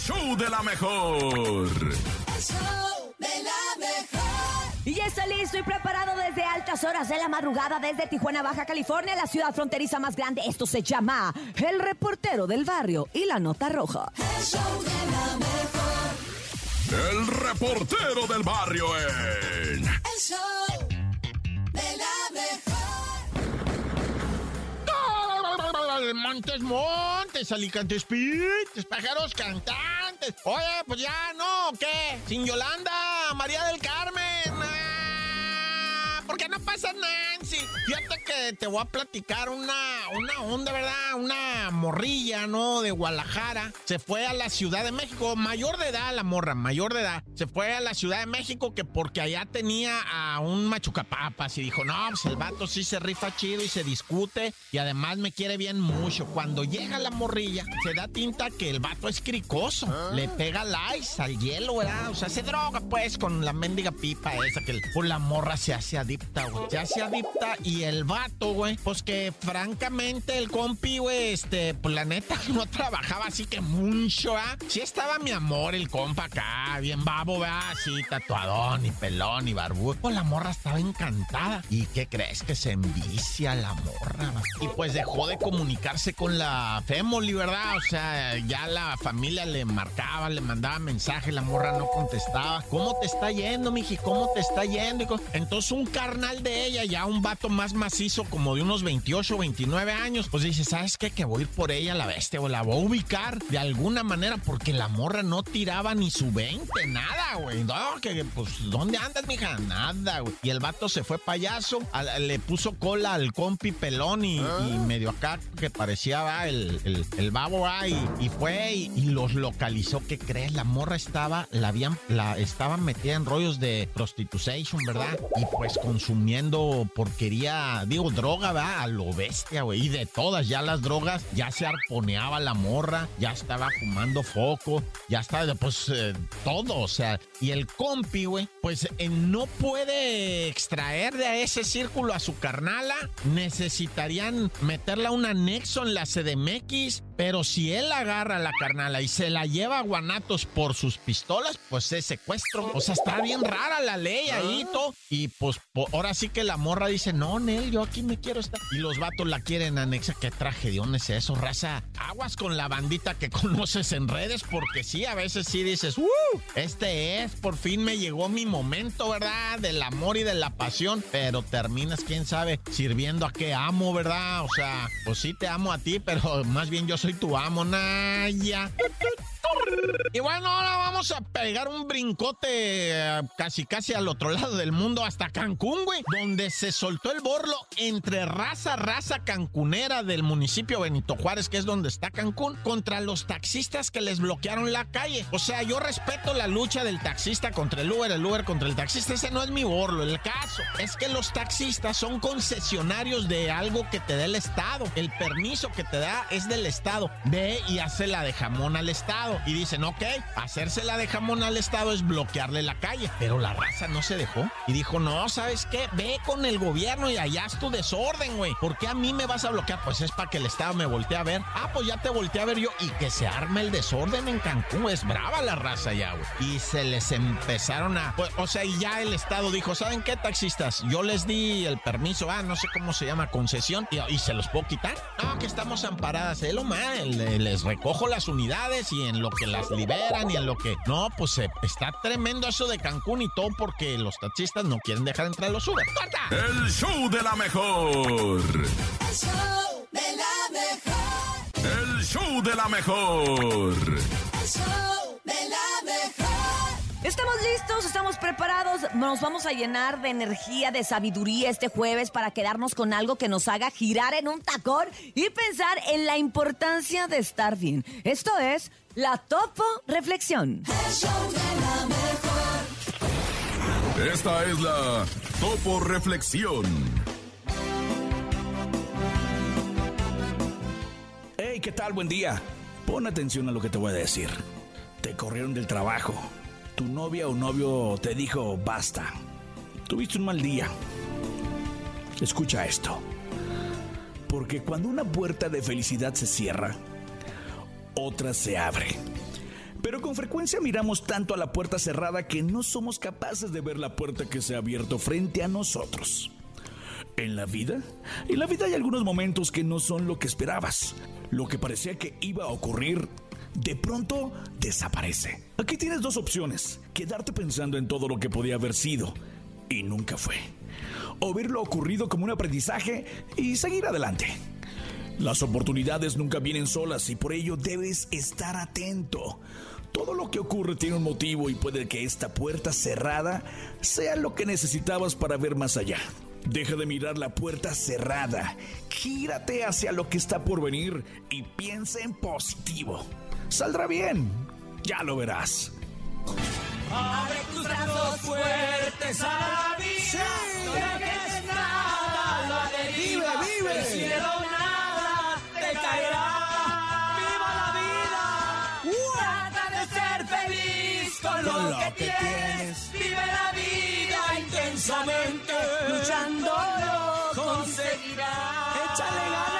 show de la mejor. El show de la mejor. Y ya está listo y preparado desde altas horas de la madrugada desde Tijuana, Baja California, la ciudad fronteriza más grande. Esto se llama El Reportero del Barrio y la Nota Roja. El show de la mejor. El reportero del barrio en. El show Montes, montes, alicantes, pintes, pájaros cantantes. Oye, pues ya, ¿no? ¿Qué? Sin Yolanda, María del Carmen. Ah, ¿Por qué no pasa Nancy? Que te voy a platicar una, una onda, ¿verdad? Una morrilla, ¿no? De Guadalajara. Se fue a la Ciudad de México, mayor de edad la morra, mayor de edad. Se fue a la Ciudad de México que porque allá tenía a un machucapapas y dijo, no, pues el vato sí se rifa chido y se discute y además me quiere bien mucho. Cuando llega la morrilla, se da tinta que el vato es cricoso. Le pega ice, al hielo, ¿verdad? O sea, se droga pues con la mendiga pipa esa que pues, la morra se hace adicta, güey. Se hace adicta y el vato, pues que francamente el compi, güey, este, pues la neta no trabajaba así que mucho, ¿ah? Sí estaba mi amor, el compa acá, bien babo, ¿verdad? Así, tatuadón y pelón y barbudo. Pues la morra estaba encantada. ¿Y qué crees? Que se envicia la morra. Y pues dejó de comunicarse con la Femoli, ¿verdad? O sea, ya la familia le marcaba, le mandaba mensaje, la morra no contestaba. ¿Cómo te está yendo, miji? ¿Cómo te está yendo? Entonces un carnal de ella, ya un vato más macizo, como de unos 28 o 29 años, pues dice, ¿sabes qué? Que voy a ir por ella, la bestia, o la voy a ubicar de alguna manera, porque la morra no tiraba ni su 20, nada, güey. No, que pues, ¿dónde andas, mija? Nada, güey. Y el vato se fue payaso, a- le puso cola al compi pelón y, y medio acá que parecía va, el, el, el babo, va, y, y fue y, y los localizó. ¿Qué crees? La morra estaba, la habían, la estaban metida en rollos de prostitution, ¿verdad? Y pues consumiendo porquería, digo, droga, va, a lo bestia, güey. Y de todas, ya las drogas, ya se arponeaba la morra, ya estaba fumando foco, ya estaba, pues, eh, todo, o sea. Y el compi, güey, pues eh, no puede extraer de ese círculo a su carnala. Necesitarían meterla a un anexo en la CDMX. Pero si él agarra a la carnala y se la lleva a Guanatos por sus pistolas, pues es secuestro. O sea, está bien rara la ley ahí, todo. Y pues ahora sí que la morra dice, no, Nel, yo aquí me quiero estar. Y los vatos la quieren anexa. ¿Qué tragedión es eso, raza? Aguas con la bandita que conoces en redes, porque sí, a veces sí dices, ¡uh! Este es, por fin me llegó mi momento, ¿verdad? Del amor y de la pasión. Pero terminas, quién sabe, sirviendo a qué amo, ¿verdad? O sea, pues sí te amo a ti, pero más bien yo soy tu amo, Naya. Y bueno, ahora vamos a pegar un brincote eh, casi casi al otro lado del mundo, hasta Cancún, güey, donde se soltó el borlo entre raza, raza cancunera del municipio Benito Juárez, que es donde está Cancún, contra los taxistas que les bloquearon la calle. O sea, yo respeto la lucha del taxista contra el Uber, el Uber contra el taxista, ese no es mi borlo. El caso es que los taxistas son concesionarios de algo que te da el Estado. El permiso que te da es del Estado. Ve y hace la de jamón al Estado. Y dicen, ok, hacérsela de jamón al Estado es bloquearle la calle. Pero la raza no se dejó. Y dijo, no, ¿sabes qué? Ve con el gobierno y allá es tu desorden, güey. ¿Por qué a mí me vas a bloquear? Pues es para que el Estado me voltee a ver. Ah, pues ya te volteé a ver yo. Y que se arme el desorden en Cancún. Es brava la raza ya, güey. Y se les empezaron a... o sea, y ya el Estado dijo, ¿saben qué, taxistas? Yo les di el permiso, ah, no sé cómo se llama, concesión, y, se los puedo quitar. No, que estamos amparadas, eh, lo mal. le- Les recojo las unidades y en lo que las liberan y en lo que... No, pues eh, está tremendo eso de Cancún y todo porque los taxistas no quieren dejar entrar a los Uber. ¡Corta! El show de la mejor. El show de la mejor. El show de la mejor. El show de la mejor. Estamos listos, estamos preparados, nos vamos a llenar de energía, de sabiduría este jueves para quedarnos con algo que nos haga girar en un tacón y pensar en la importancia de estar bien. Esto es la Topo Reflexión. El show de la mejor. Esta es la Topo Reflexión. Hey, ¿qué tal? Buen día. Pon atención a lo que te voy a decir. Te corrieron del trabajo. Tu novia o novio te dijo basta. Tuviste un mal día. Escucha esto. Porque cuando una puerta de felicidad se cierra, otra se abre. Pero con frecuencia miramos tanto a la puerta cerrada que no somos capaces de ver la puerta que se ha abierto frente a nosotros. En la vida, en la vida hay algunos momentos que no son lo que esperabas. Lo que parecía que iba a ocurrir, de pronto desaparece. Aquí tienes dos opciones, quedarte pensando en todo lo que podía haber sido y nunca fue. O ver lo ocurrido como un aprendizaje y seguir adelante. Las oportunidades nunca vienen solas y por ello debes estar atento. Todo lo que ocurre tiene un motivo y puede que esta puerta cerrada sea lo que necesitabas para ver más allá. Deja de mirar la puerta cerrada, gírate hacia lo que está por venir y piensa en positivo. Saldrá bien, ya lo verás. Abre tus brazos fuertes a la vida. No dejes nada, la deriva. Vive, vive. El cielo nada te caerá. ¡Viva la vida! Trata de ser feliz con lo, que, tienes. Vive la vida intensamente. Luchando lo conseguirás. Échale ganas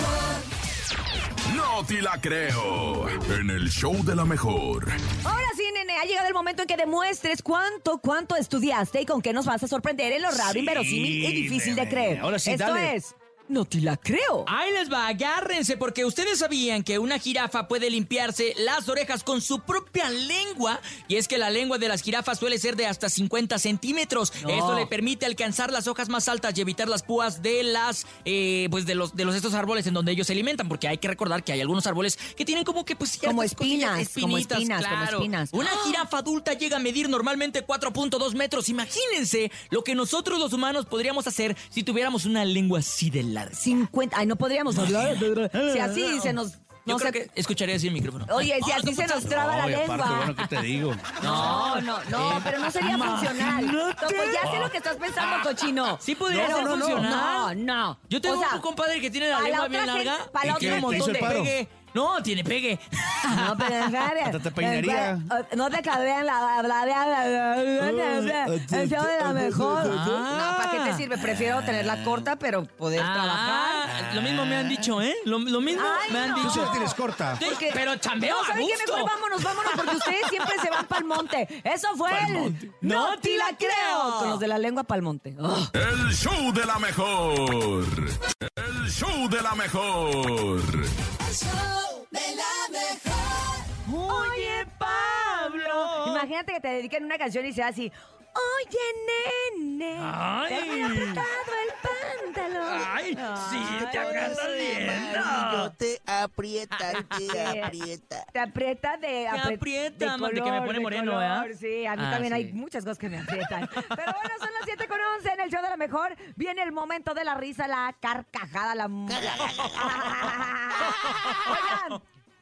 No te la creo. En el show de la mejor. Ahora sí, nene, ha llegado el momento en que demuestres cuánto, cuánto estudiaste y con qué nos vas a sorprender en lo raro, Sí, inverosímil y difícil de creer. Ahora sí, Esto dale. es, no te la creo. Ahí les va, agárrense, porque ustedes sabían que una jirafa puede limpiarse las orejas con su propia lengua. Y es que la lengua de las jirafas suele ser de hasta 50 centímetros. No. Esto le permite alcanzar las hojas más altas y evitar las púas de las, eh, pues de los, de los estos árboles en donde ellos se alimentan. Porque hay que recordar que hay algunos árboles que tienen como que, pues, Como espinas, como espinitas, espinas, como claro. espinas. Una ¡Ah! jirafa adulta llega a medir normalmente 4.2 metros. Imagínense lo que nosotros los humanos podríamos hacer si tuviéramos una lengua así de larga. 50, ay, no podríamos hablar. Si así se nos... Yo no creo sé- que escucharía así el micrófono. Oye, si Ah, así se nos traba la aparte, lengua. bueno, ¿qué te digo? No, no, no, pero no sería funcional. Topo, ya sé lo que estás pensando, cochino. Sí podría No, ser funcional. No, no. Yo tengo O sea, un compadre que tiene la para la lengua otra bien larga. para la otra gente-. No, tiene pegue. No, pero en serio. Hasta te peinaría. No te cabrían la el show de la mejor. No, ¿para qué te sirve? Prefiero tenerla corta, pero poder trabajar. Ah, lo mismo me han dicho, ¿eh? Lo, lo mismo Ay, me han no. Tú dicho. la tienes corta. Porque- pero chambeo No, a ¿saben qué? gusto. Mejor vámonos, vámonos, porque ustedes siempre se van pa'l monte. Eso fue el... No te la creo. Con los de la lengua pa'l monte. Oh. El show de la mejor. El show de la mejor. Show de la mejor. Oye, Pablo. Imagínate que te dediquen una canción y sea así. Oye, nene. Ay. Te han apretado el pantalón. Ay, sí, te andas viendo. te aprieta, te aprieta. Te aprieta de... apre- aprieta, de man, de que me pone moreno, color. ¿verdad? Sí, a mí Ah, también sí. hay muchas cosas que me aprietan. Pero bueno, son las 7 con 11 en el show de la mejor. Viene el momento de la risa, la carcajada, la... Oigan,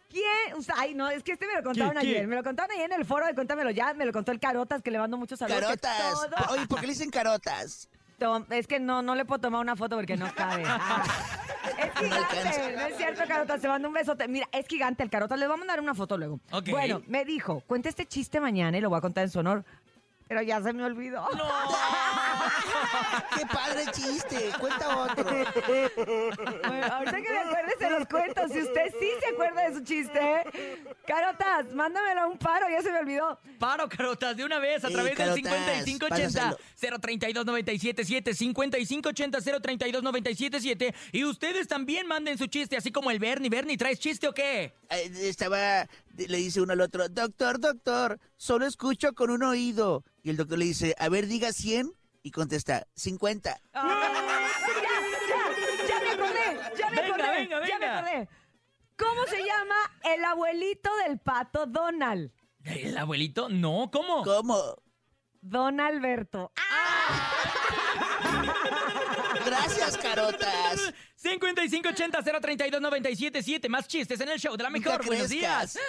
¿quién? o sea, ay, no, es que este me lo contaron ¿Qué, qué? ayer. Me lo contaron ayer en el foro de Cuéntamelo Ya. Me lo contó el Carotas, que le mando muchos saludos. Carotas. todo- Oye, ¿por qué le dicen carotas? Tom- Es que no, no le puedo tomar una foto porque no cabe. Ah. Es gigante, no es cierto, Carotas, te mando un besote. Mira, es gigante el Carotas, les voy a mandar una foto luego. Ok. Bueno, me dijo, cuenta este chiste mañana y lo voy a contar en su honor, pero ya se me olvidó. ¡Qué padre chiste! Cuenta otro. Bueno, ahorita que me acuerde se los cuento, si usted sí se acuerda de su chiste. Carotas, mándamelo a un paro, ya se me olvidó. Paro, carotas, de una vez a Sí, través carotas, del 5580-032-977, 5580-032-977. Y ustedes también manden su chiste, así como el Bernie. Bernie, ¿traes chiste o qué? Eh, Estaba, le dice uno al otro, doctor, doctor, solo escucho con un oído. Y el doctor le dice, a ver, diga 100. Y contesta, 50. Ah, ya, ya, ya me acordé, ya me Venga, acordé, venga, ya me venga. acordé. ¿Cómo se llama el abuelito del pato Donald? ¿El abuelito? No, ¿cómo? ¿Cómo? Don Alberto. Gracias, carotas. 5580-032-977. Más chistes en el show de la mejor. Buenos crezcas. días.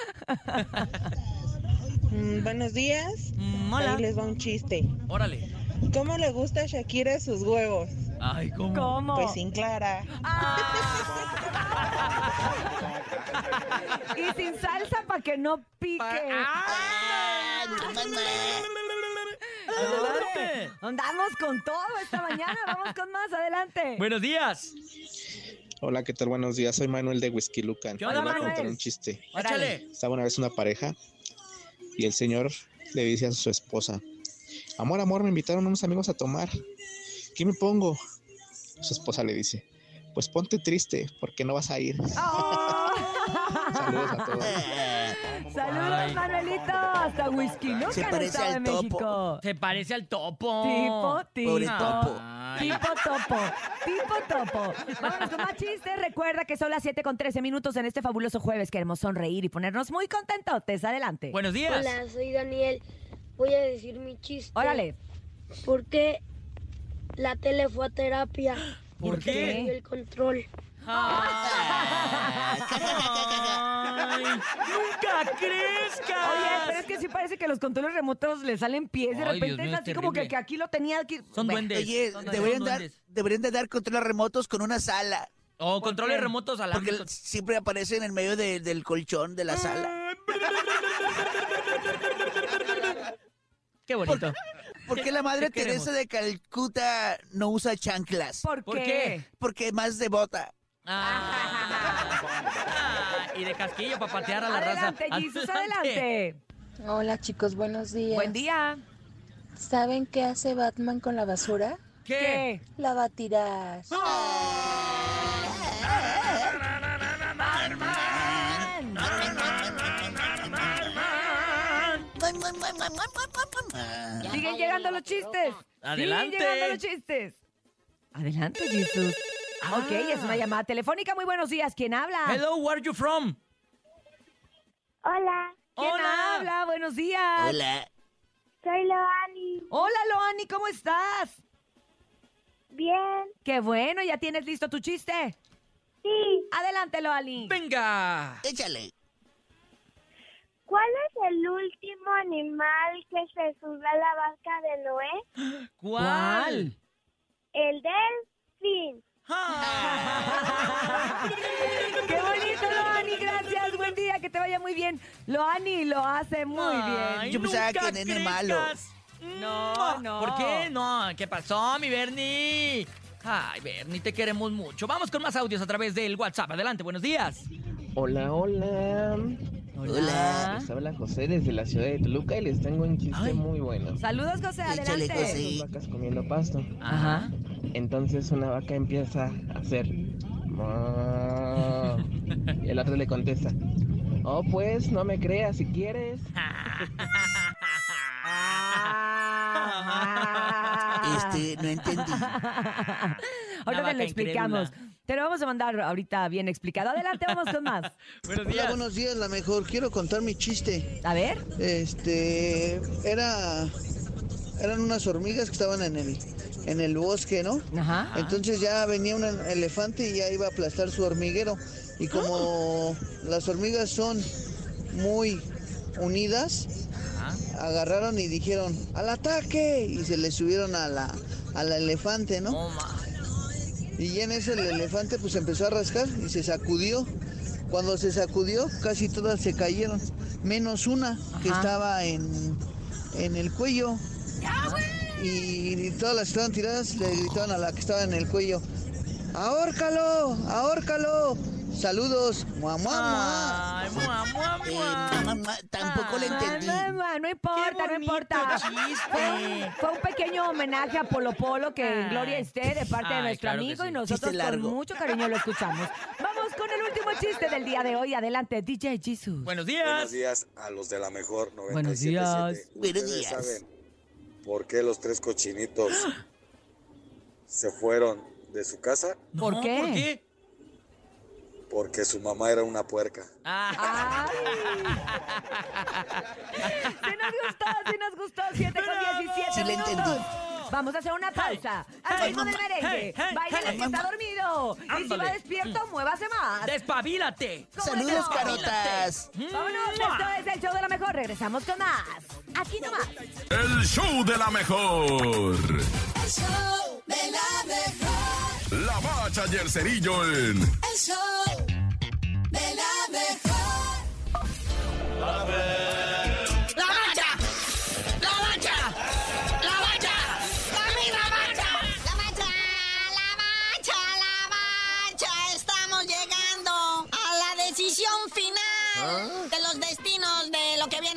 Mm, buenos días. Mm, mola. Ahí les va un chiste. Órale. ¿Cómo le gusta a Shakira sus huevos? Ay, ¿cómo? ¿Cómo? Pues sin clara. Y sin salsa para que no pique. Ah. Adelante. Andamos con todo esta mañana. Vamos con más. Adelante. Buenos días. Hola, ¿qué tal? Buenos días. Soy Manuel de Whisky Lucan. ¿Qué Les onda, voy a contar un chiste. Échale. Estaba una vez una pareja y el señor le dice a su esposa, amor, amor, me invitaron unos amigos a tomar. ¿Qué me pongo? Su esposa le dice, pues ponte triste porque no vas a ir. Oh. Saludos a todos. Saludos, Ay. Manuelito. Hasta Whisky Lucan, Se parece de al topo. México. Se parece al topo. Tipo, tipo. Pobre topo. Ay. Tipo topo, tipo topo. Vámonos con más chistes. Recuerda que son las 7 con 13 minutos en este fabuloso jueves. Queremos sonreír y ponernos muy contentotes. Adelante. Buenos días. Hola, soy Daniel. Voy a decir mi chiste. Órale. ¿Por qué la tele fue a terapia? ¿Por Porque qué? perdió el control. Ay, ¡Nunca crezcas! Oye, pero es que sí parece que los controles remotos le salen pies. De Ay, repente mío, es es así como que, terrible. que aquí lo tenía. Aquí... Son Bueno, duendes. Oye, Son duendes, deberían son dar, duendes. deberían de dar controles remotos con una sala. O controles qué? remotos al Porque ámbito. siempre aparecen en medio de- del colchón de la sala. Qué bonito. ¿Por qué la madre ¿Qué? Teresa de Calcuta no usa chanclas? ¿Por, ¿Por qué? qué? Porque es más devota. Ah. Y de casquillo para patear a la Adelante, raza. Jesus, adelante. Hola chicos, buenos días. Buen día. ¿Saben qué hace Batman con la basura? ¿Qué? La va a Siguen llegando los chistes. Adelante. Siguen llegando los chistes. Adelante, Jesus. Ok, es una llamada telefónica. Muy buenos días. ¿Quién habla? Hello, where are you from? Hola, ¿Quién Hola. habla? Buenos días. Hola. soy Loani. Hola, Loani, ¿cómo estás? Bien, Qué bueno, ¿ya tienes listo tu chiste? sí. Adelante, Loani. Venga. Échale. ¿Cuál es el último animal que se subió a la barca de Noé? ¿Cuál? El delfín. Ah. ¡Qué bonito, Loani! Gracias, buen día, que te vaya muy bien. Loani lo hace muy Ay, bien. Yo pensaba nunca que nene malo. No, no. ¿Por qué? No, ¿qué pasó, mi Bernie? Ay, Bernie, te queremos mucho. Vamos con más audios a través del WhatsApp. Adelante, buenos días. Hola, hola. Hola. Les habla José desde la ciudad de Toluca y les tengo un chiste Ay. muy bueno. Saludos, José, Échale, adelante. José. Dos vacas comiendo pasto. Ajá. Entonces una vaca empieza a hacer. Y el otro le contesta. Oh, pues, no me creas si quieres. Este, no entendí. Ahora te lo explicamos. incrédula. Te lo vamos a mandar ahorita bien explicado. Adelante, vamos con más. Buenos Hola, días. buenos días, la mejor. Quiero contar mi chiste. A ver. Este, era, eran unas hormigas que estaban en el, en el bosque, ¿no? Ajá. Entonces ya venía un elefante y ya iba a aplastar su hormiguero. Y como las hormigas son muy unidas, agarraron y dijeron, al ataque, y se le subieron a la, al elefante, ¿no? Y en eso el elefante pues empezó a rascar y se sacudió. Cuando se sacudió, casi todas se cayeron, menos una que Ajá. estaba en, en el cuello. Y, y todas las que estaban tiradas le gritaban a la que estaba en el cuello, ¡ahórcalo! ¡ahórcalo! Saludos, mua, mua, mua. Ay, mua, mua, Eh, mamá, tampoco le entendí. Ah, mamá, no importa, no importa. chiste. Fue, un pequeño homenaje a Polo Polo que en Ay. gloria esté de parte de Ay, nuestro claro amigo sí. y nosotros con mucho cariño lo escuchamos. Vamos con el último chiste del día de hoy. Adelante, DJ Jesus. Buenos Buenos días. días a los de la mejor 97.7. Buenos días. Buenos ¿Ustedes días. saben por qué los tres cochinitos se fueron de su casa? ¿Por No, qué? ¿Por qué? Porque su mamá era una puerca. Ah. Sí nos gustó, sí nos gustó. 7 con 17 Sí le minutos. entendí. Vamos a hacer una pausa. Al ritmo del merengue. hey, hey, Báilale hey, que está dormido. Y si Ándale. va despierto, muévase más. ¡Despabilate! ¿Cómo Saludos, no? carotas. Vámonos, esto es el show de la mejor. Regresamos con más. Aquí nomás. El show de la mejor. El show de la mejor. La bacha y el cerillo en El show de la mejor. La bacha, la bacha, la bacha, la misma bacha. La bacha, la bacha, la bacha. Estamos llegando a la decisión final de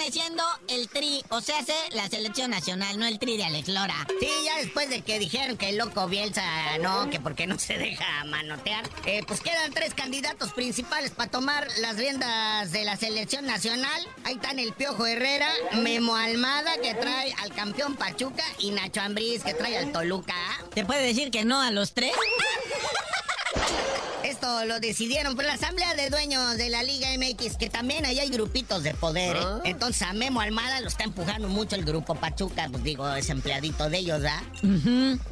viene siendo el tri. O sea, hace la selección nacional, no el tri de Alex Lora. Sí, ya después de que dijeron que el loco Bielsa no, que porque no se deja manotear, eh, pues quedan tres candidatos principales para tomar las riendas de la selección nacional. Ahí están el Piojo Herrera, Memo Almada, que trae al campeón Pachuca, y Nacho Ambriz, que trae al Toluca. ¿Te puede decir que no a los tres? Esto lo decidieron por la Asamblea de Dueños de la Liga MX, que también ahí hay grupitos de poder. ¿eh? Entonces a Memo Almada lo está empujando mucho el grupo Pachuca, pues digo, es empleadito de ellos, ¿verdad?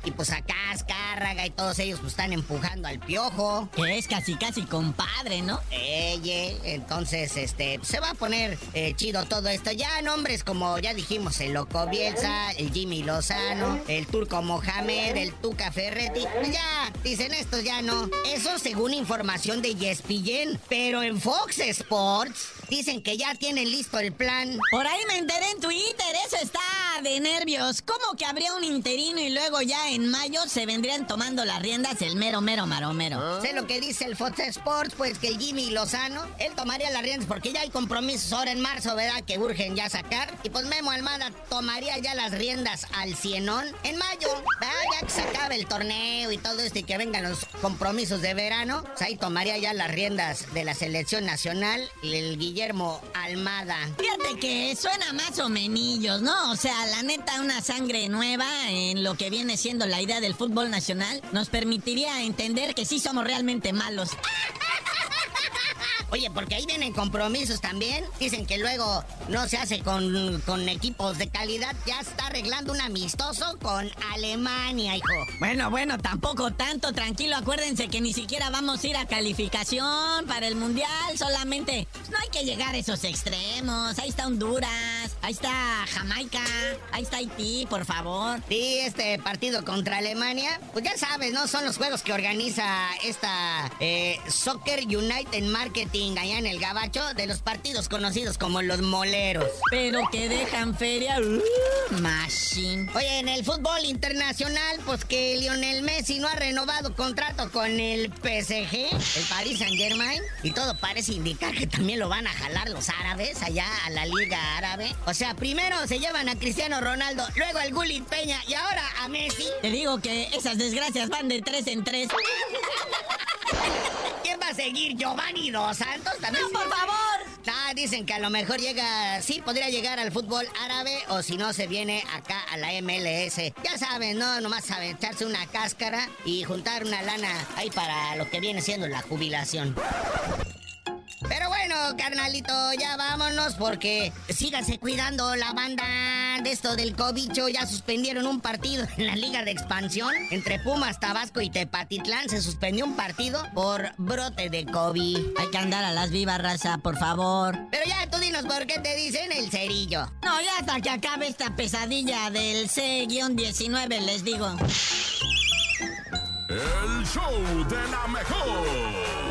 Y pues acá Azcárraga y todos ellos pues están empujando al Piojo. Que es casi casi compadre, ¿no? Eye, entonces, este, se va a poner eh, chido todo esto. Ya nombres como ya dijimos, el Loco Bielsa, el Jimmy Lozano, el Turco Mohamed, el Tuca Ferretti. pues Ya, dicen estos ya no. Eso según información de ESPN. Pero en Fox Sports dicen que ya tienen listo el plan. Por ahí me enteré en Twitter, eso está de nervios. ¿Cómo que habría un interino y luego ya en mayo se vendrían tomando las riendas el mero, mero, maromero? Sé lo que dice el Fox Sports, pues que el Jimmy Lozano, él tomaría las riendas porque ya hay compromisos ahora en marzo, ¿verdad? Que urgen ya sacar. Y pues Memo Almada tomaría ya las riendas al cienón en mayo, ¿verdad? Ya que se acabe el torneo y todo esto y que vengan los compromisos de verano, pues ahí tomaría ya las riendas de la selección nacional el Guillermo Almada. Fíjate que suena más o menillos, ¿no? O sea, la neta, una sangre nueva en lo que viene siendo la idea del fútbol nacional nos permitiría entender que sí somos realmente malos. Oye, porque ahí vienen compromisos también. Dicen que luego no se hace con, con equipos de calidad. Ya está arreglando un amistoso con Alemania, hijo. Bueno, bueno, tampoco tanto, tranquilo. Acuérdense que ni siquiera vamos a ir a calificación para el mundial. Solamente pues, no hay que llegar a esos extremos. Ahí está Honduras, ahí está Jamaica, ahí está Haití, por favor. Sí, este partido contra Alemania, pues ya sabes, ¿no? Son los juegos que organiza esta eh, Soccer United Marketing allá en el Gabacho de los partidos conocidos como los moleros. Pero que dejan feria. uh, machine. Oye, en el fútbol internacional, pues que Lionel Messi no ha renovado contrato con el PSG, el Paris Saint Germain, y todo parece indicar que también lo van a jalar los árabes allá a la Liga Árabe. O sea, primero se llevan a Cristiano Ronaldo, luego al Gullit Peña y ahora a Messi. Te digo que esas desgracias van de tres en tres. ¿Quién va a seguir? ¿Giovanni Dos Santos también? ¡No, por favor! Ah, dicen que a lo mejor llega, sí, podría llegar al fútbol árabe o si no se viene acá a la MLS. Ya saben, ¿no? Nomás sabe echarse una cáscara y juntar una lana ahí para lo que viene siendo la jubilación. Bueno, carnalito, ya vámonos porque síganse cuidando la banda de esto del cobicho. Ya suspendieron un partido en la Liga de Expansión entre Pumas, Tabasco y Tepatitlán. Se suspendió un partido por brote de COVID. Hay que andar a las vivas, raza, por favor. Pero ya tú dinos por qué te dicen el cerillo. No, ya hasta que acabe esta pesadilla del C-19, les digo. El show de la mejor.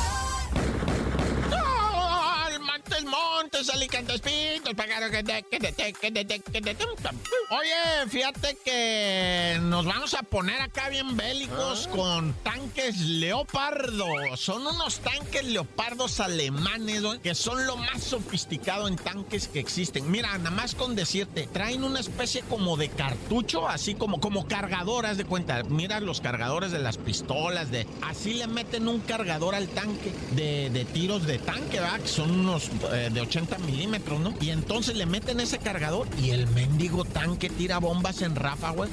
Que te- que te- Oye, fíjate que nos vamos a poner acá bien bélicos con tanques leopardo. Son unos tanques leopardos alemanes, que son lo más sofisticado en tanques que existen. Mira, nada más con decirte, traen una especie como de cartucho, así como, como cargadoras de cuenta. Mira los cargadores de las pistolas, de así le meten un cargador al tanque de, de tiros de tanque, ¿verdad? Que son unos eh, de 80 milímetros, ¿no? Y entonces le meten ese cargador y el mendigo tanque tira bombas en ráfaga,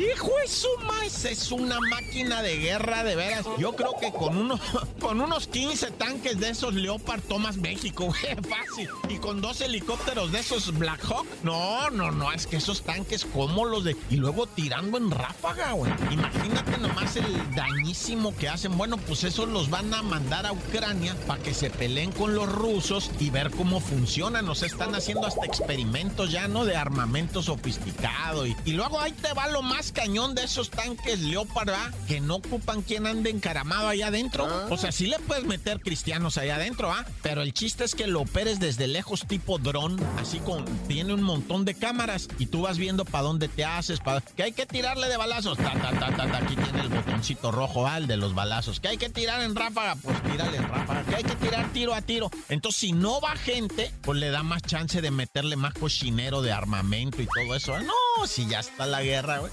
Hijo es más, es una máquina de guerra de veras. Yo creo que con unos, con unos 15 tanques de esos Leopard tomas México, güey, fácil. Y con dos helicópteros de esos Black Hawk. No, no, no, es que esos tanques como los de... Y luego tirando en ráfaga, güey. Imagínate nomás el dañísimo que hacen. Bueno, pues esos los van a mandar a Ucrania para que se peleen con los rusos y ver cómo funcionan. O sea, están haciendo hasta experimentos ya, ¿no? De armamento sofisticado. Y luego ahí te va lo más cañón de esos tanques Leopard, ¿verdad? Que no ocupan quien ande encaramado allá adentro. O sea, sí le puedes meter cristianos allá adentro, ¿ah? Pero el chiste es que lo operes desde lejos tipo dron, así con... Tiene un montón de cámaras y tú vas viendo para dónde te haces, para... Que hay que tirarle de balazos. Ta, ta, ta, ta, ta, Aquí tiene el botoncito rojo, ¿ah? El de los balazos. Que hay que tirar en ráfaga, pues tírale en ráfaga. Que hay que tirar tiro a tiro. Entonces, si no va gente, pues le da más chance de meterle más cochinero de armamento y todo eso. No, si ya está la guerra, güey.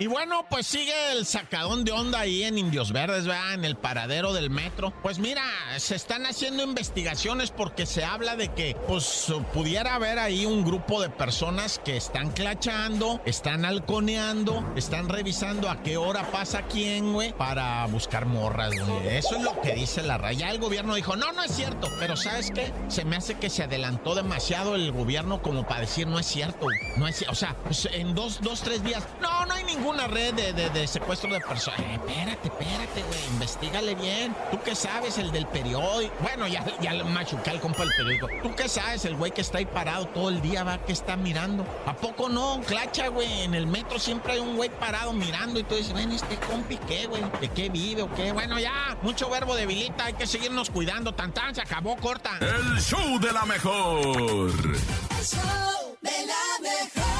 Y bueno, pues sigue el sacadón de onda ahí en Indios Verdes, ¿verdad? En el paradero del metro. Pues mira, se están haciendo investigaciones porque se habla de que, pues, pudiera haber ahí un grupo de personas que están clachando, están halconeando, están revisando a qué hora pasa quién, güey, para buscar morras, güey. Eso es lo que dice la raya. El gobierno dijo, no, no es cierto. Pero ¿sabes qué? Se me hace que se adelantó demasiado el gobierno como para decir, no es cierto. No es O sea, pues, en dos, dos, tres días, no, no hay ningún una red de, de, de secuestro de personas. Eh, espérate, espérate, güey. Investígale bien. ¿Tú qué sabes? El del periódico. Bueno, ya, ya el machucal compa el periódico. ¿Tú qué sabes? El güey que está ahí parado todo el día, va, que está mirando. ¿A poco no? Clacha, güey. En el metro siempre hay un güey parado mirando y tú dices, ven, este compi, ¿qué, güey? ¿De qué vive o qué? Bueno, ya, mucho verbo debilita. Hay que seguirnos cuidando. Tan, tan, se acabó, corta. El show de la mejor. El show de la mejor.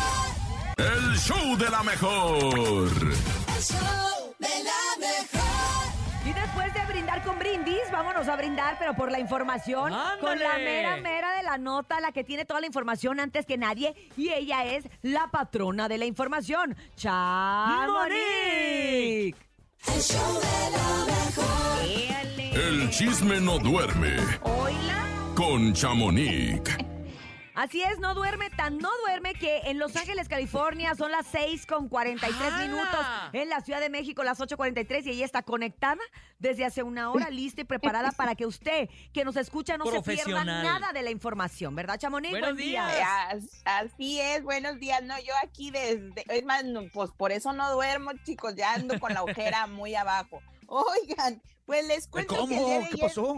El show de la mejor. El show de la mejor. Y después de brindar con brindis, vámonos a brindar, pero por la información, con la mera mera de la nota, la que tiene toda la información antes que nadie, y ella es la patrona de la información, Chamonix. El show de la mejor. El chisme no duerme Hola. con Chamonix. Así es, no duerme, tan no duerme que en Los Ángeles, California, son las 6 con 43 ¡Hala! minutos. En la Ciudad de México, las 8.43 y ella está conectada desde hace una hora, lista y preparada para que usted, que nos escucha, no se pierda nada de la información, ¿verdad, Chamonix? Buenos Buen día. días. As- Así es, buenos días. No, yo aquí desde, es más, no, pues por eso no duermo, chicos, ya ando con la ojera muy abajo. Oigan, pues les cuento que el día de ¿Cómo? ¿Qué ayer- pasó?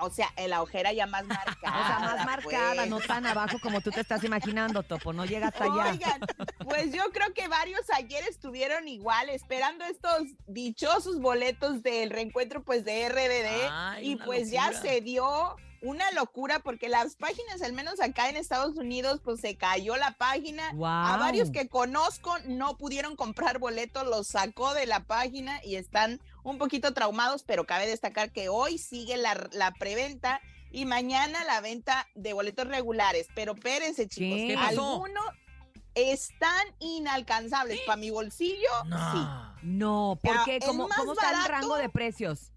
O sea, en la ojera ya más marcada. O sea, más marcada, pues. no tan abajo como tú te estás imaginando, Topo. No llega hasta allá. Oigan, pues yo creo que varios ayer estuvieron igual esperando estos dichosos boletos del reencuentro pues de RBD Ay, y pues ya se dio una locura porque las páginas, al menos acá en Estados Unidos, pues se cayó la página. A varios que conozco no pudieron comprar boletos, los sacó de la página y están un poquito traumados, pero cabe destacar que hoy sigue la, la preventa y mañana la venta de boletos regulares. Pero espérense, chicos, ¿Qué algunos están inalcanzables. Para mi bolsillo, sí. No. No, ¿por Ah, qué? el ¿Cómo, cómo está el rango de precios?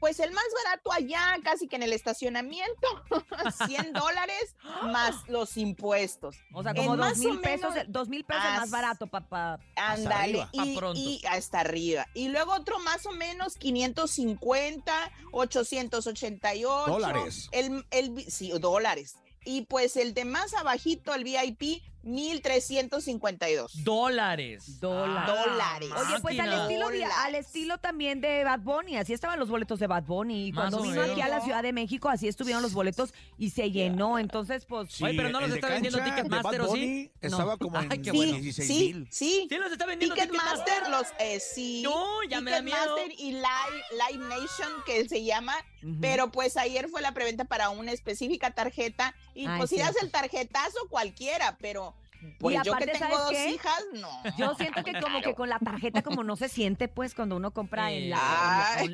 Pues el más barato allá, casi que en el estacionamiento, 100 dólares más los impuestos. O sea, como dos más o mil pesos, menos- dos mil pesos más barato, papá. Ándale, y hasta arriba. Y luego otro más o menos 550, 888. Dólares. El, el, sí, dólares. Y pues el de más abajito, el VIP, 1352. Dólares. Dólares. Ah, Dólares. Oye, pues al estilo, de- al estilo también de Bad Bunny, así estaban los boletos de Bad Bunny. Y Más cuando vino aquí menos. a la Ciudad de México, así estuvieron los boletos y se llenó. Entonces, pues, Oye, pero no los está vendiendo Ticketmaster, Bad ¿o sí? Estaba No. como Ay, en qué bueno. 16 Sí, mil. sí. ¿Sí los está vendiendo Ticketmaster, los, eh, sí. No, ya me da miedo. Ticketmaster y Live, Live Nation, que se llama. Pero pues ayer fue la preventa para una específica tarjeta. Y Ay, pues si das el tarjetazo cualquiera, pero pues yo que aparte, tengo ¿sabes dos qué? hijas, no. yo siento que como que con la tarjeta como no se siente, pues, cuando uno compra en la,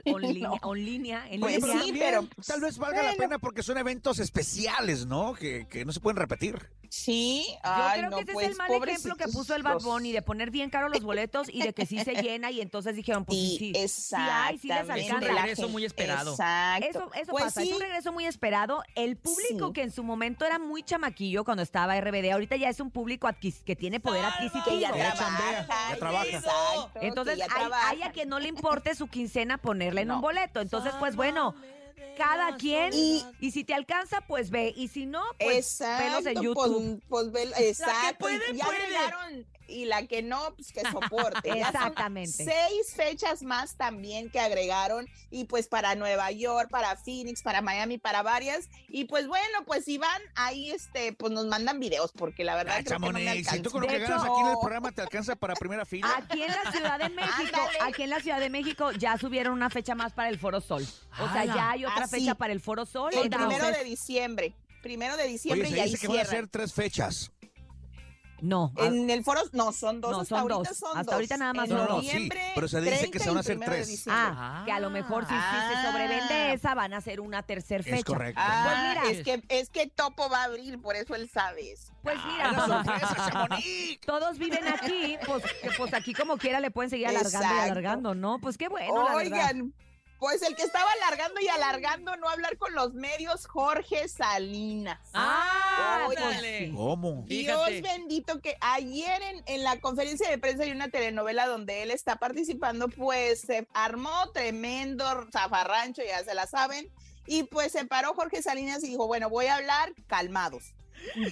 línea, Pues sí, pero, tal vez valga la pena porque son eventos especiales, ¿no? Que, que no se pueden repetir. Sí, Yo ay, creo no, que ese pues, es el mal ejemplo que puso el Bad Bunny de poner bien caro los boletos y de que sí se llena y entonces dijeron, pues sí, sí, sí hay, sí les exactamente. alcanza. Un regreso muy esperado. Exacto. Eso, eso Pues pasa, es un regreso muy esperado. El público Sí. que en su momento era muy chamaquillo cuando estaba RBD, ahorita ya es un público adquis- que tiene poder adquisitivo. Que ya trabaja, chambea, ya trabaja. Exacto, Entonces, que ya hay, trabaja. hay a quien no le importe su quincena ponerle en un boleto. Entonces, pues bueno, cada quien. Y, Y- si te alcanza, pues ve. Y si no, pues pelos en Exacto, YouTube. Pues, pues ve- exacto. puede, ya puede. Y la que no, pues que soporte. Exactamente. Seis fechas más también que agregaron. Y pues para Nueva York, para Phoenix, para Miami, para varias. Y pues bueno, pues si van ahí, este, pues nos mandan videos, porque la verdad Ay, creo que no me si tú alcanza. con lo que ganas hecho- aquí en el programa te alcanza para primera fila. Aquí en la Ciudad de México, Ándale. aquí en la Ciudad de México ya subieron una fecha más para el Foro Sol. O sea, ya hay otra Ah, sí. fecha para el Foro Sol. El entonces- primero de diciembre. Primero de Oye, diciembre se y ahí dice que van a ser tres fechas. No, ah, En el foro, no, son dos. No, hasta son ahorita dos. son Hasta dos. ahorita nada más En son dos. Sí, pero se dice que 30 se van a hacer 1 de tres. Ah, que a lo mejor si, si se Ah. sobrevende esa van a ser una tercera fecha. Es correcto. Ah, Pues mira. es que es que Topo va a abrir, por eso él sabe eso. Pues Ah, mira, todos, sorpresa, todos viven aquí, pues, que, pues aquí como quiera le pueden seguir alargando y alargando, ¿no? Pues qué bueno, la verdad. Oigan, pues el que estaba alargando y alargando no hablar con los medios, Jorge Salinas. ¡Ah! Oigan, ¡Ándale! ¿Cómo? Fíjate. Dios bendito que ayer en, en la conferencia de prensa de una telenovela donde él está participando, pues se armó tremendo zafarrancho, ya se la saben, y pues se paró Jorge Salinas y dijo, bueno, voy a hablar calmados.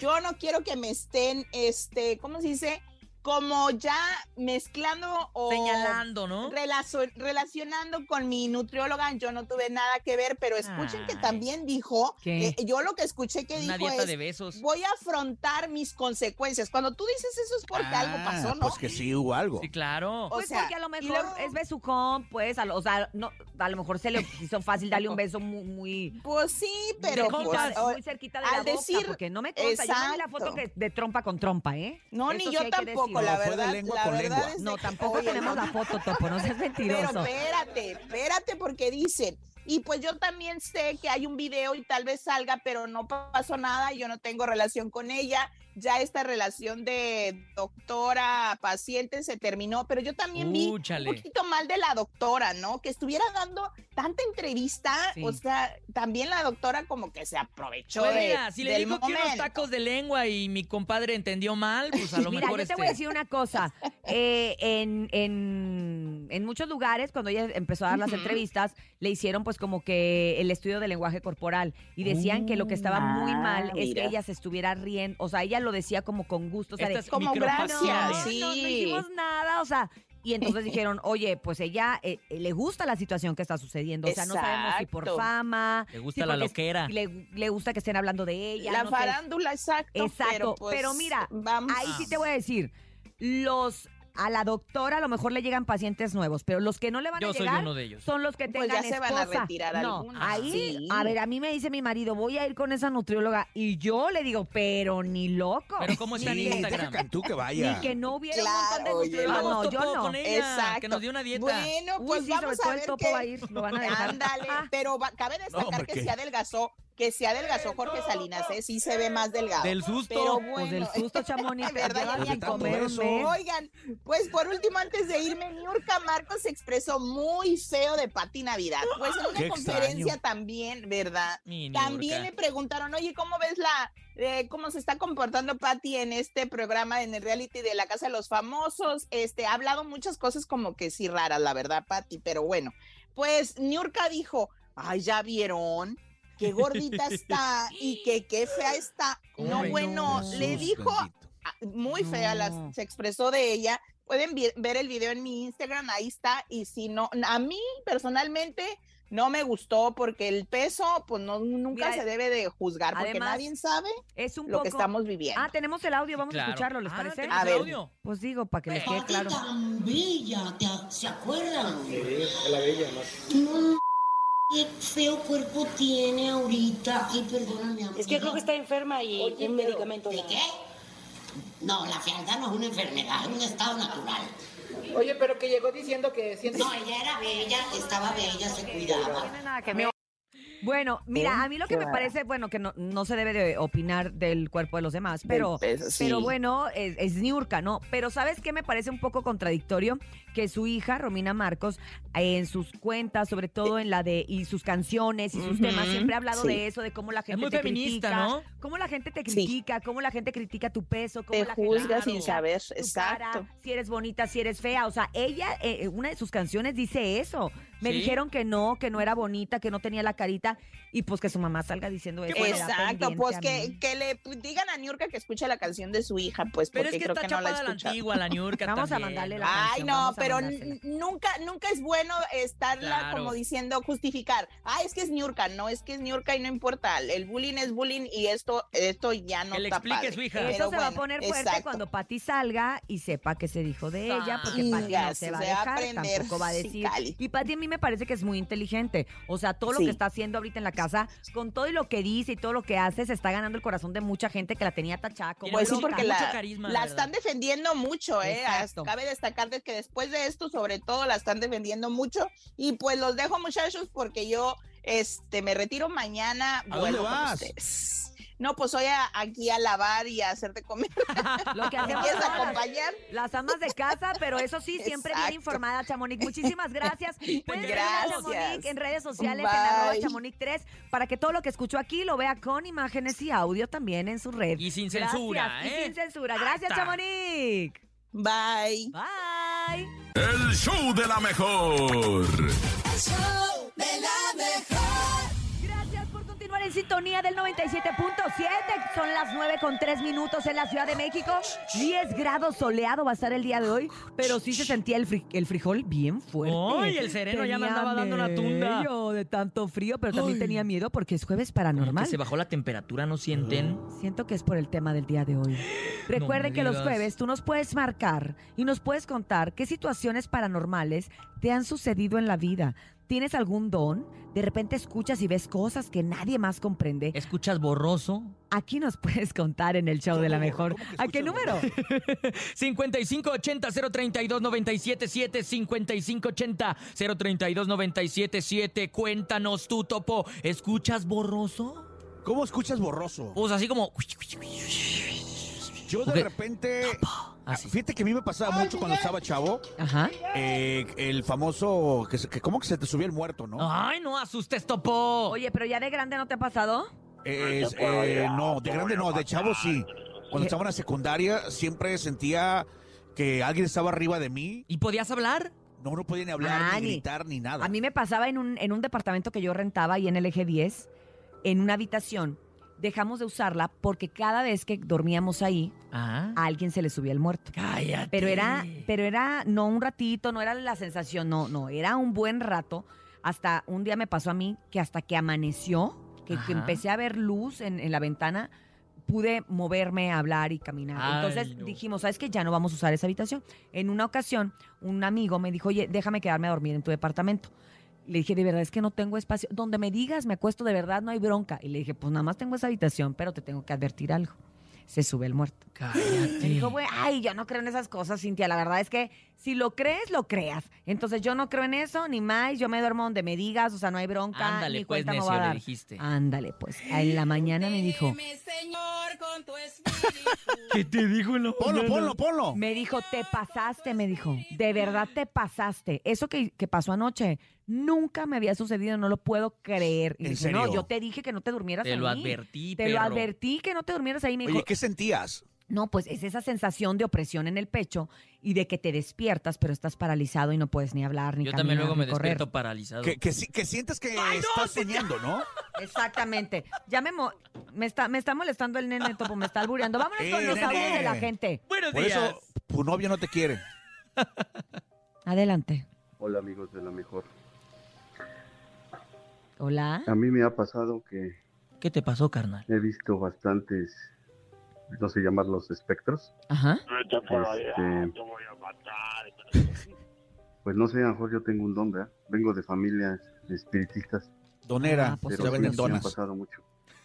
Yo no quiero que me estén, este, ¿cómo se dice? Como ya mezclando o Señalando, ¿no? relacio- relacionando con mi nutrióloga, yo no tuve nada que ver, pero escuchen que también dijo, ¿Qué? eh, yo lo que escuché que Una dijo dieta es, de besos. voy a afrontar mis consecuencias. Cuando tú dices eso es porque algo Ah, pasó, ¿no? Pues que sí hubo algo. Sí, claro. O Pues sea, porque a lo mejor luego- es besucón, pues, a lo, o sea, no, a lo mejor se le hizo fácil darle un beso muy, muy, Pues sí, pero muy pues, cerquita, o- muy cerquita de al la boca, decir- porque no me consta, yo no vi la foto Exacto. que- de trompa con trompa, ¿eh? no, Eso ni sí yo que tampoco, la No, fue de verdad. lengua la con verdad lengua. es de No, tampoco oye, tenemos no, la foto, Topo, no seas mentiroso. Pero espérate, espérate, porque dicen, y pues yo también sé que hay un video y tal vez salga, pero no pasó nada, yo no tengo relación con ella, ya esta relación de doctora-paciente se terminó, pero yo también vi Úchale. un poquito mal de la doctora, ¿no? Que estuviera dando tanta entrevista, Sí. o sea, también la doctora como que se aprovechó Pues de, mira, si le del dijo que unos momento. tacos de lengua y mi compadre entendió mal, pues a lo Mira, mejor yo te este... voy a decir una cosa. Eh, en, en, en muchos lugares, cuando ella empezó a dar las entrevistas, le hicieron pues como que el estudio del lenguaje corporal y decían que lo que estaba muy Ah, mal es que ella se estuviera riendo, o sea, ella lo decía como con gusto, o sea, de, Estas Como microfacciones. gracias, no, sí. no, no hicimos nada, o sea, y entonces dijeron, oye, pues ella eh, eh, le gusta la situación que está sucediendo, o sea, no sabemos si por fama, Le gusta si la loquera. le, le gusta que estén hablando de ella, la no sé. farándula, exacto. Exacto, pero, pues, pero mira, vamos. Ahí sí te voy a decir, los a la doctora a lo mejor le llegan pacientes nuevos, pero los que no le van Yo a soy llegar uno de ellos. son los que Pues tengan ya se van a esposa. retirar no, algunos. ahí, Sí. a ver, a mí me dice mi marido, voy a ir con esa nutrióloga y yo le digo, pero ni loco. Pero ¿cómo está en Ni- Instagram? Cantú que Ni vaya. que no hubiera Claro, un montón de nutriólogos. No, yo no. con ella, Exacto. que nos dio una dieta. Bueno, Uy, pues sí, vamos sobre a todo ver el topo qué- va a ir, lo van a dejar. Ándale, Ah. pero va- cabe destacar hombre, que se adelgazó, que se adelgazó Jorge Salinas, ¿eh? sí se ve más delgado. Del susto. Pero Pues bueno, del susto, Chamonix. Oigan, pues por último, antes de irme, Niurka Marcos se expresó muy feo de Pati Navidad. Pues en una Qué conferencia extraño. también, ¿verdad? Mi También Niurka. le preguntaron, oye, ¿cómo ves la, eh, cómo se está comportando Patty en este programa, en el reality de la Casa de los Famosos? Este, ha hablado muchas cosas como que sí raras, la verdad, Patty, pero bueno. Pues Niurka dijo, ay, ¿ya vieron? Qué gordita está y que qué fea está. ¿Cómo No, bueno, le dijo bendito. muy fea, se expresó de ella. Pueden ver el video en mi Instagram, ahí está. Y si no, a mí personalmente no me gustó porque el peso, pues no, nunca Mira, se debe de juzgar porque además, nadie sabe Es un lo poco... que estamos viviendo. Ah, tenemos el audio, vamos Claro. a escucharlo, ¿les Ah, parece? ¿tenemos A ver. audio? Pues digo, para que les quede claro. tan bella, ¿te- ¿se acuerdan? Sí, es la bella más. No, qué feo cuerpo tiene ahorita. Y perdóname. Es que creo que está enferma y un medicamento. ¿De qué? No, la fealdad no es una enfermedad, es un estado natural. Oye, pero que llegó diciendo que siente... No, ella era bella, estaba bella, se cuidaba. tiene nada que ver. Bueno, mira, a mí lo que me parece, bueno, que no, no se debe de opinar del cuerpo de los demás, pero, peso, sí. pero bueno, es, es Niurka, ¿no? Pero ¿sabes qué me parece un poco contradictorio? Que su hija, Romina Marcos, eh, en sus cuentas, sobre todo en la de, y sus canciones y sus temas, siempre ha hablado sí. de eso, de cómo la gente muy te feminista, critica, ¿no? cómo la gente te Sí. critica, cómo la gente critica tu peso, cómo Te la gente juzga sin saber, tu exacto. cara, si eres bonita, si eres fea. O sea, ella, eh, una de sus canciones dice eso. Me Sí. dijeron que no, que no era bonita, que no tenía la carita, y pues que su mamá salga diciendo eso. Exacto, pues que, que le digan a Niurka que escuche la canción de su hija, pues Pero porque es que creo está que no la escucha. antigua, la Niurka Vamos a mandarle ¿no? la Ay, canción, no, pero nunca, nunca es bueno estarla Claro. como diciendo, justificar. Ay, es que es Niurka, no, es que es Niurka y no importa. El bullying es bullying y esto, esto ya no Que le está explique padre. su hija. Eso se va a poner fuerte exacto. cuando Pati salga y sepa que se dijo de ella, porque Ah, Pati no se va a se va a dejar, tampoco va a decir. Y Pati a mí me parece que es muy inteligente. O sea, todo lo Sí. que está haciendo ahorita en la casa, con todo y lo que dice y todo lo que hace, se está ganando el corazón de mucha gente que la tenía tachada como Pues sí, porque la, carisma, la están defendiendo mucho, ¿eh? Exacto. Cabe destacar de que después de esto, sobre todo, la están defendiendo mucho. Y pues los dejo, muchachos, porque yo este, me retiro mañana. ¿A vuelvo dónde con vas? ustedes. No, pues voy a, aquí a lavar y a hacerte comer. Lo que ¿Me hacemos acompañar? Las amas de casa, pero eso sí, siempre bien informada, Chamonix. Muchísimas gracias. Pueden Gracias. Chamonix en redes sociales, en Bye. arroba Chamonix 3, para que todo lo que escuchó aquí lo vea con imágenes y audio también en su red. Y sin Gracias, censura, Y ¿eh? sin censura. Gracias. Chamonix. Bye. Bye. El show de la mejor. Gracias por continuar en sintonía del 97.7. Son las 9 con 3 minutos en la Ciudad de México. 10 grados soleado va a estar el día de hoy, pero sí se sentía el, fri- el frijol bien fuerte. ¡Ay, el sereno ya me Tenía andaba dando una tunda! de tanto frío, pero también Ay. tenía miedo porque es jueves paranormal. que se bajó la temperatura, ¿no sienten? Siento que es por el tema del día de hoy. Recuerden me que los jueves tú nos puedes marcar y nos puedes contar qué situaciones paranormales te han sucedido en la vida. ¿Tienes algún don? De repente escuchas y ves cosas que nadie más comprende. ¿Escuchas borroso? Aquí nos puedes contar en el show de la mejor. ¿A qué número? 5580-032-977, 5580-032-977. Cuéntanos tú, Topo. ¿Escuchas borroso? ¿Cómo escuchas borroso? Pues así como... Yo de repente. Así. Fíjate que a mí me pasaba mucho cuando estaba chavo. Ajá. eh, el famoso. Que, se- que ¿Cómo que se te subía el muerto, no? ¡Ay, no asustes, Topo! Oye, pero ya de grande no te ha pasado? Es, eh, no, de grande no, de chavo sí. Cuando estaba en la secundaria siempre sentía que alguien estaba arriba de mí. ¿Y podías hablar? No, no podía ni hablar, Ah, ni ni- gritar, ni nada. A mí me pasaba en un, en un departamento que yo rentaba ahí en el eje 10, en una habitación. Dejamos de usarla porque cada vez que dormíamos ahí, Ah. a alguien se le subía el muerto. Cállate. Pero era, pero era no un ratito, no era la sensación, no, no, era un buen rato. Hasta un día me pasó a mí que hasta que amaneció, que, empecé a ver luz en, en la ventana, pude moverme, hablar y caminar. Ay, Entonces no. dijimos, ¿sabes qué? Ya no vamos a usar esa habitación. En una ocasión, un amigo me dijo, oye, déjame quedarme a dormir en tu departamento. Le dije, de verdad es que no tengo espacio. Donde me digas, me acuesto de verdad, no hay bronca. Y le dije, pues nada más tengo esa habitación, pero te tengo que advertir algo. Se sube el muerto. Cállate. Me dijo, güey, ay, yo no creo en esas cosas, Cintia. La verdad es que si lo crees, lo creas. Entonces yo no creo en eso, ni más. Yo me duermo donde me digas, o sea, no hay bronca. Ándale, ni pues, cuenta necio, va a le dar. dijiste. Ándale, pues. En la mañana me dijo, Señor, con tu espíritu. ¿Qué te dijo la Ponlo, ponlo, ponlo. me dijo, te pasaste, me dijo. De verdad te pasaste. Eso que, que pasó anoche nunca me había sucedido, no lo puedo creer. Y ¿En dije, no, yo te dije que no te durmieras Te ahí. lo advertí, Te lo perro. advertí que no te durmieras ahí. Me dijo, Oye, ¿qué sentías? No, pues es esa sensación de opresión en el pecho y de que te despiertas, pero estás paralizado y no puedes ni hablar, ni Yo caminar, también luego me ni correr. despierto paralizado. Que, que, si- que sientes que estás soñando, ¿no? Exactamente. Ya me, mo- me, está, me está molestando el nene, Topo, me está albureando. Vámonos Eh, con los nene. audios de la gente. Buenos Por días. eso tu novio no te quiere. Adelante. Hola amigos de la mejor. Hola. A mí me ha pasado que ¿Qué te pasó, carnal? he visto bastantes, no sé llamarlos espectros. Ajá. Este, pues no sé, a lo mejor yo tengo un don, ¿verdad? Vengo de familias espiritistas, Donera, Ah, pues pero se sí, venden me ha donas. pasado mucho.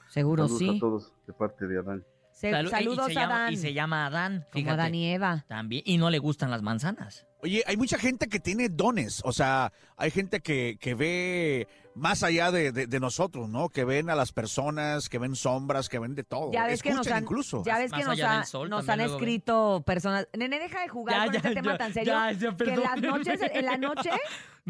Saludos, Saludos sí. a todos de parte de Adán. Se- Salu- y- y saludos se a llama- Dan. Y se llama Adán, Como fíjate. Adán y Eva. También. Y no le gustan las manzanas. Oye, hay mucha gente que tiene dones. O sea, hay gente que, que ve más allá de, de- de nosotros, ¿no? Que ven a las personas, que ven sombras, que ven de todo. Ya ves que nos Escuchan han, incluso. ya ves que nos, allá ha- del sol nos han también luego ven. escrito personas. Nene, deja de jugar Ya, con ya, este tema ya, tan serio. ya, ya, que en las noches, en la noche,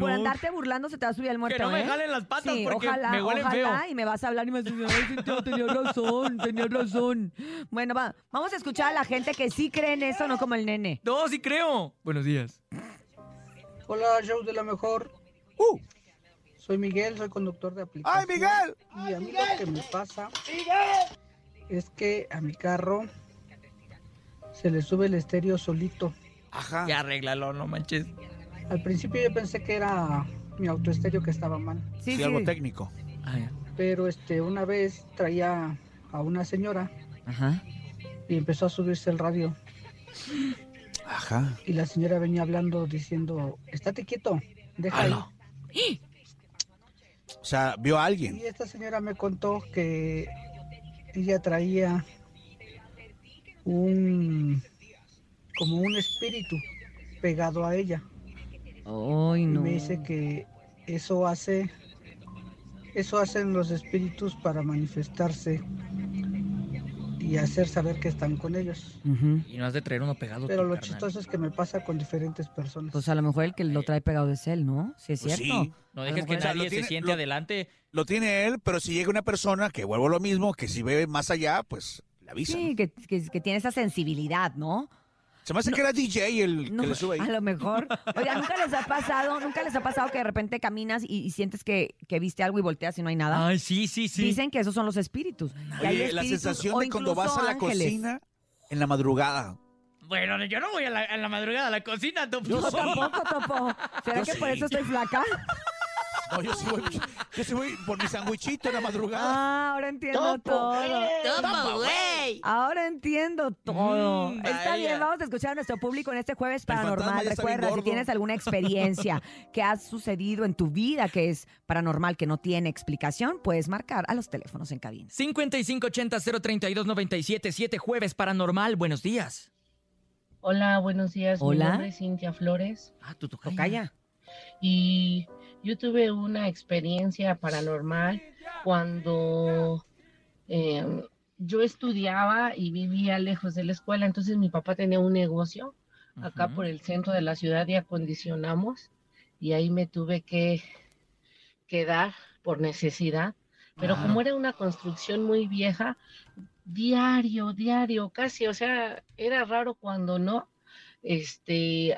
por andarte burlando, se te va a subir el muerto. Que no me ¿eh? jalen las patas Sí, porque ojalá, me huelen ojalá, feo. y me vas a hablar y me vas a decir, ay, sí, tío, tenía razón, tenía razón. Bueno, va, vamos a escuchar a la gente que sí cree en eso, no como el nene. No, sí creo. Buenos días. Hola, show de la mejor. Soy Miguel, soy conductor de aplicación. ¡Ay, Miguel! Y a mí lo que me pasa es que a mi carro se le sube el estéreo solito. Ajá. Ya arréglalo, no manches. Al principio yo pensé que era mi autoestéreo que estaba mal. Sí, Sí, algo técnico. Pero este, una vez traía a una señora Ajá. y empezó a subirse el radio. Ajá. Y la señora venía hablando diciendo, estate quieto, deja ahí. O sea, vio a alguien. Y esta señora me contó que ella traía un como un espíritu pegado a ella. Ay, Y no. me dice que eso hace eso hacen los espíritus para manifestarse y hacer saber que están con ellos. Y no has de traer uno pegado. Pero tú, lo carnal. chistoso es que me pasa con diferentes personas. Pues a lo mejor el que lo trae pegado es él, ¿no? Sí, es Pues cierto. sí. No dejes que nadie se siente lo- adelante. Lo tiene él, pero si llega una persona que vuelvo a lo mismo, que si ve más allá, pues le avisa. Sí, que, que- que tiene esa sensibilidad, ¿no? Se me hace que era DJ el No, que le sube ahí. A lo mejor. Oiga, ¿nunca les ha pasado, nunca les ha pasado que de repente caminas y, y sientes que, que viste algo y volteas y no hay nada? Ay, sí, sí, sí. Dicen que esos son los espíritus. La sensación de cuando vas a la ángeles. cocina en la madrugada. Bueno, yo no voy a la, a la madrugada a la cocina, Topo. Yo tampoco, Topo. ¿Será Yo que por eso estoy flaca? No, yo sí voy, yo sí voy por mi sandwichito en la madrugada. Ah, ahora entiendo todo. Topo, güey. Ahora entiendo todo. Mm, Está vaya. bien, vamos a escuchar a nuestro público en este jueves paranormal. Recuerda, si tienes alguna experiencia que ha sucedido en tu vida que es paranormal, que no tiene explicación, puedes marcar a los teléfonos en cabina. 5580-032-977, jueves paranormal. Buenos días. Hola, buenos días. Hola. Mi nombre es Cintia Flores. Ah, tú Tocaya. Y yo tuve una experiencia paranormal cuando eh, yo estudiaba y vivía lejos de la escuela. Entonces mi papá tenía un negocio acá por el centro de la ciudad y acondicionamos. Y ahí me tuve que quedar por necesidad. Pero como era una construcción muy vieja, diario, diario, casi, o sea, era raro cuando no, este,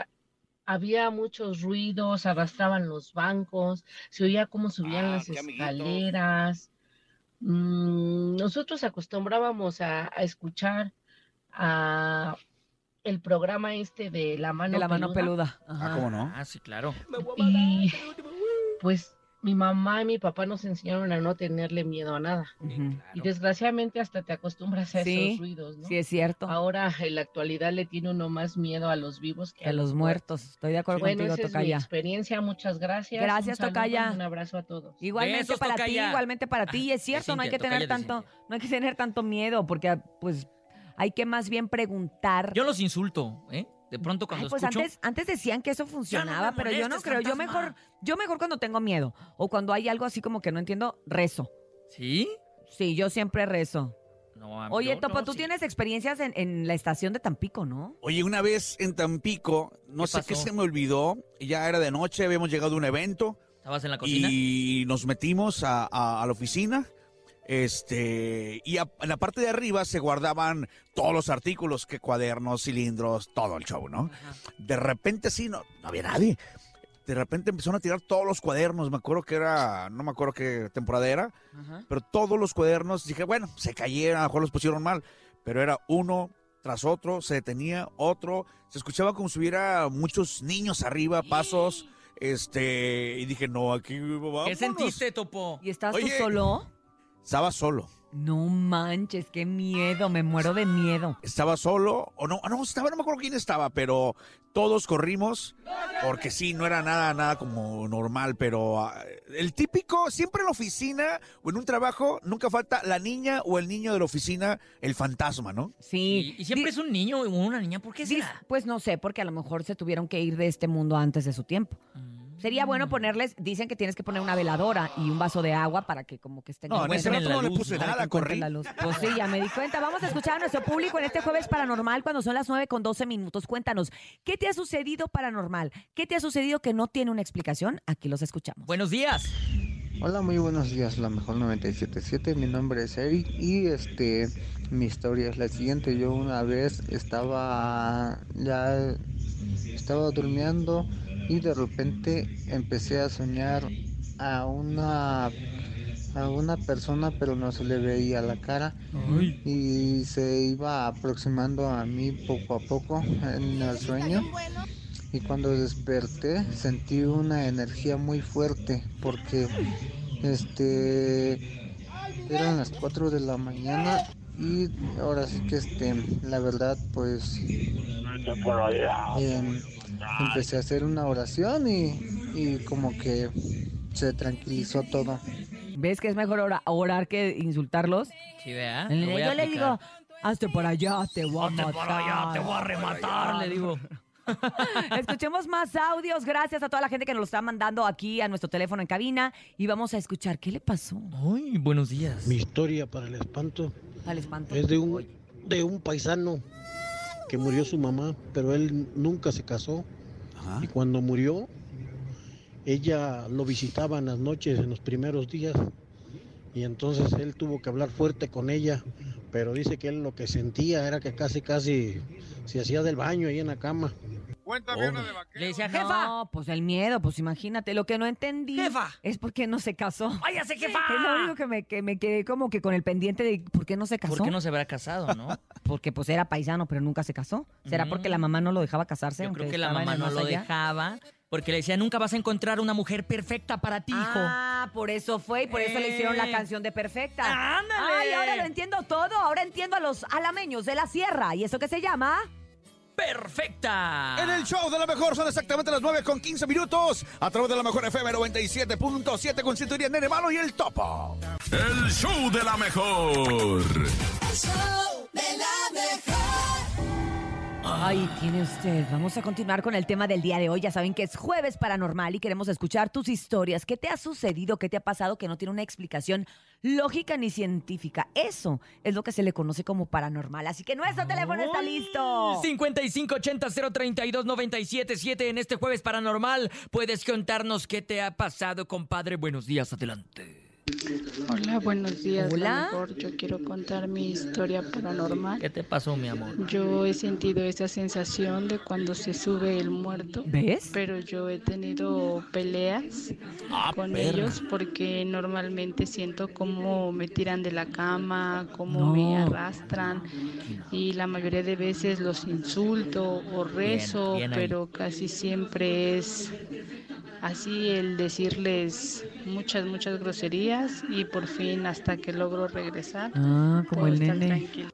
había muchos ruidos, arrastraban los bancos, se oía cómo subían Ah, las escaleras. Mm, nosotros acostumbrábamos a, a escuchar a el programa este de la mano De la mano peluda. peluda. Ajá. Ah, ¿cómo no? Ah, sí, claro. Y pues mi mamá y mi papá nos enseñaron a no tenerle miedo a nada. Y desgraciadamente hasta te acostumbras a Sí, esos ruidos, ¿no? Sí, es cierto. Ahora en la actualidad le tiene uno más miedo a los vivos que A los muertos. Estoy de acuerdo Bueno, contigo, esa es mi Tocaya. experiencia. Muchas gracias. Gracias, Un saludo Tocaya. Un abrazo a todos. Igualmente Besos, para ti, Tocaya. igualmente para ti. Y es cierto, no hay que tener Tocaya tanto, no hay que tener tanto miedo, porque pues hay que más bien preguntar. Yo los insulto, ¿eh? De pronto cuando Ay, pues escucho... antes, antes decían que eso funcionaba, pero yo no creo. Yo mejor, yo mejor cuando tengo miedo. O cuando hay algo así como que no entiendo, rezo. ¿Sí? Sí, yo siempre rezo. No, Oye, Topo, no, tú sí. tienes experiencias en, en la estación de Tampico, ¿no? Oye, una vez en Tampico, no ¿Qué sé qué se me olvidó, ya era de noche, habíamos llegado a un evento ¿Estabas en la cocina? y nos metimos a, a- a la oficina. Este, y a- en la parte de arriba se guardaban todos los artículos, que cuadernos, cilindros, todo el show, ¿no? De repente sí, no, no había nadie. De repente empezaron a tirar todos los cuadernos, me acuerdo que era, no me acuerdo qué temporada era, pero todos los cuadernos, dije, bueno, se cayeron, a lo mejor los pusieron mal, pero era uno tras otro, se detenía otro, se escuchaba como si hubiera muchos niños arriba, pasos, este, y dije, no, aquí ¿Qué vámonos. sentiste, Topo? ¿Y estás Oye. tú solo? Estaba solo. No manches, qué miedo, me muero de miedo. Estaba solo, o no, ah, no, estaba, no me acuerdo quién estaba, pero todos corrimos, porque sí, no era nada, nada como normal, pero ah, el típico, siempre en la oficina o en un trabajo, nunca falta la niña o el niño de la oficina, el fantasma, ¿no? Sí. Y, y siempre es un niño o una niña, ¿por qué será? Pues no sé, porque a lo mejor se tuvieron que ir de este mundo antes de su tiempo. Sería bueno ponerles, dicen que tienes que poner una veladora y un vaso de agua para que como que estén No, en ese rato no le puse nada, corrí. la luz. Pues sí, ya me di cuenta. Vamos a escuchar a nuestro público en este jueves paranormal cuando son las 9 con 12 minutos. Cuéntanos, ¿qué te ha sucedido paranormal? ¿Qué te ha sucedido que no tiene una explicación? Aquí los escuchamos. Buenos días. Hola, muy buenos días, la mejor 977. Mi nombre es Eric y este mi historia es la siguiente. Yo una vez estaba ya estaba durmiendo y de repente empecé a soñar a una a una persona pero no se le veía la cara. Y se iba aproximando a mí poco a poco en el sueño. Y cuando desperté sentí una energía muy fuerte porque este eran las 4 de la mañana y ahora sí que este la verdad pues empecé a hacer una oración y, y como que se tranquilizó todo. ¿Ves que es mejor ora- orar que insultarlos? Sí, vea. Yo le digo, hazte por allá, te voy a matar. por allá, te voy a rematar, le digo. Escuchemos más audios. Gracias a toda la gente que nos lo está mandando aquí a nuestro teléfono en cabina. Y vamos a escuchar qué le pasó Ay, buenos días. Mi historia para el espanto al espanto. es de un, de un paisano que murió su mamá, pero él nunca se casó. Y cuando murió, ella lo visitaba en las noches, en los primeros días. Y entonces él tuvo que hablar fuerte con ella, pero dice que él lo que sentía era que casi, casi se hacía del baño ahí en la cama. Cuéntame una de Le decía, jefa. No, pues el miedo, pues imagínate. Lo que no entendí es por qué no se casó. ¡Váyase, jefa! Es lo único que me, que me quedé como que con el pendiente de por qué no se casó. ¿Por qué no se habrá casado, no? Porque pues era paisano, pero nunca se casó. ¿Será Mm. porque la mamá no lo dejaba casarse? Yo aunque creo que la estaba en mamá el no más lo allá? dejaba porque le decía, nunca vas a encontrar una mujer perfecta para ti, hijo. Ah, por eso fue y por eso le hicieron la Eh. canción de Perfecta. ¡Ándale! Ay, ahora lo entiendo todo. Ahora entiendo a los alameños de la sierra. ¿Y eso qué se llama? ¡Perfecta! En el show de la mejor son exactamente las 9 con 15 minutos. A través de la mejor FM 97.7 con Cinturía Nene Malo y el Topo. El show de la mejor. Ay, tiene usted. Vamos a continuar con el tema del día de hoy. Ya saben que es jueves paranormal y queremos escuchar tus historias. ¿Qué te ha sucedido? ¿Qué te ha pasado que no tiene una explicación lógica ni científica? Eso es lo que se le conoce como paranormal. Así que nuestro teléfono está listo. 5580-032-977 en este jueves paranormal. Puedes contarnos qué te ha pasado, compadre. Buenos días, adelante. Hola, buenos días. Hola. Mejor yo quiero contar mi historia paranormal. ¿Qué te pasó, mi amor? Yo he sentido esa sensación de cuando se sube el muerto. ¿Ves? Pero yo he tenido peleas con perra. ellos porque normalmente siento cómo me tiran de la cama, cómo No. me arrastran y la mayoría de veces los insulto o rezo, bien pero casi siempre es así el decirles muchas, muchas groserías y por fin hasta que logro regresar. Ah, como puedo el estar nene. tranquila.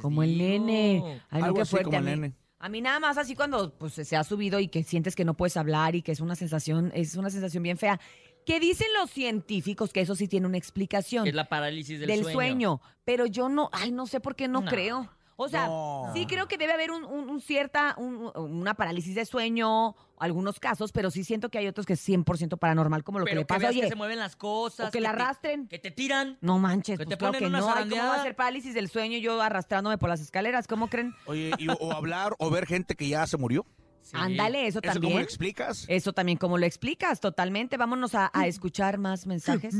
Como el nene. Ay, Algo así fuerte. como a, el mí, nene. a mí nada más así cuando pues, se ha subido y que sientes que no puedes hablar y que es una sensación, es una sensación bien fea. ¿Qué dicen los científicos? Que eso sí tiene una explicación. Es la parálisis del, del sueño. Pero yo no, ay, no sé por qué no, No. creo. O sea, No. sí creo que debe haber un, un- un cierta, un- una parálisis de sueño, algunos casos, pero sí siento que hay otros que es 100% paranormal, como lo Pero que le pasa, veas oye, que se mueven las cosas. o que la te- arrastren. Que te tiran. No manches, Que pues te claro ponen que una no. Ay, ¿Cómo va a ser parálisis del sueño yo arrastrándome por las escaleras? ¿Cómo creen? Oye, y- o hablar o ver gente que ya se murió. Ándale, eso ¿Eso también. cómo lo explicas? Eso también, como lo explicas, totalmente. Vámonos a, a escuchar más mensajes.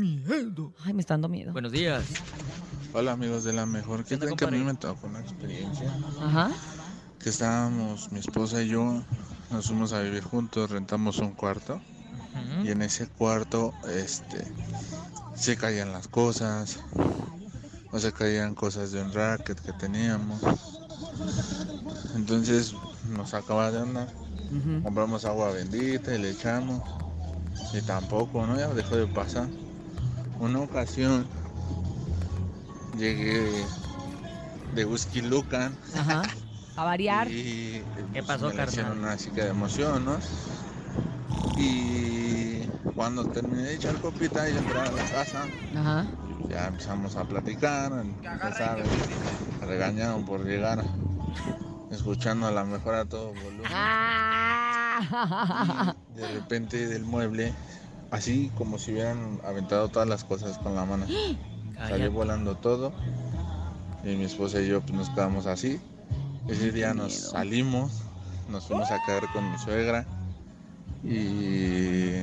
Ay, me está dando miedo. Buenos días. Hola amigos de la mejor. ¿Qué creen que a mí me tocó una experiencia? Ajá. Que estábamos, mi esposa y yo, nos fuimos a vivir juntos, rentamos un cuarto. Y en ese cuarto, este, se caían las cosas. O se caían cosas de un racket que teníamos. Entonces nos acaba de andar. Compramos agua bendita y le echamos. Y tampoco, ¿no? Ya dejó de pasar. Una ocasión llegué de Whisky Lucan. Ajá. A variar. Y ¿Qué pasó, me carnal? una chica de emoción, ¿no? Y cuando terminé de echar copita y entrar a la casa, Ajá. ya empezamos a platicar, ya sabes, me regañaron por llegar escuchando a la mejor a todo volumen. Ah. Y de repente del mueble, así como si hubieran aventado todas las cosas con la mano. Salió volando todo. Y mi esposa y yo pues, nos quedamos así. Ese día nos salimos, nos fuimos a caer con mi suegra y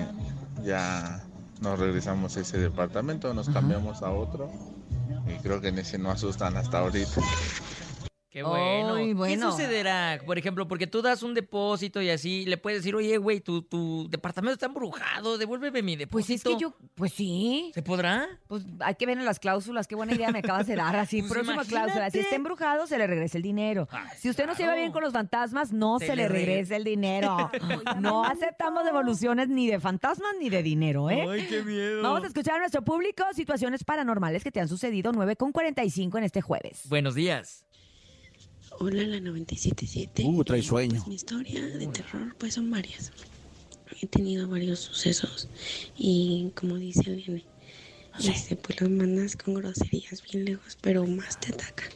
ya nos regresamos a ese departamento, nos cambiamos a otro y creo que en ese no asustan hasta ahorita. Qué bueno. ¿Qué sucederá? Por ejemplo, porque tú das un depósito y así le puedes decir, oye, güey, tu, tu departamento está embrujado, devuélveme mi depósito. Pues es que yo, pues sí. ¿Se podrá? Pues hay que ver en las cláusulas. Qué buena idea me acabas de dar. Así, Pues próxima imagínate. cláusula. Si está embrujado, se le regresa el dinero. si usted no se lleva bien con los fantasmas, no se, Se le le regresa el dinero. no aceptamos devoluciones ni de fantasmas ni de dinero, ¿eh? Ay, qué miedo. Vamos a escuchar a nuestro público situaciones paranormales que te han sucedido 9 con 45 en este jueves. Buenos días. Hola, la 977. Uh, trae sueño. Pues mi historia de terror, pues son varias. He tenido varios sucesos y como dice el nene, este, pues los mandas con groserías bien lejos, pero más te atacan.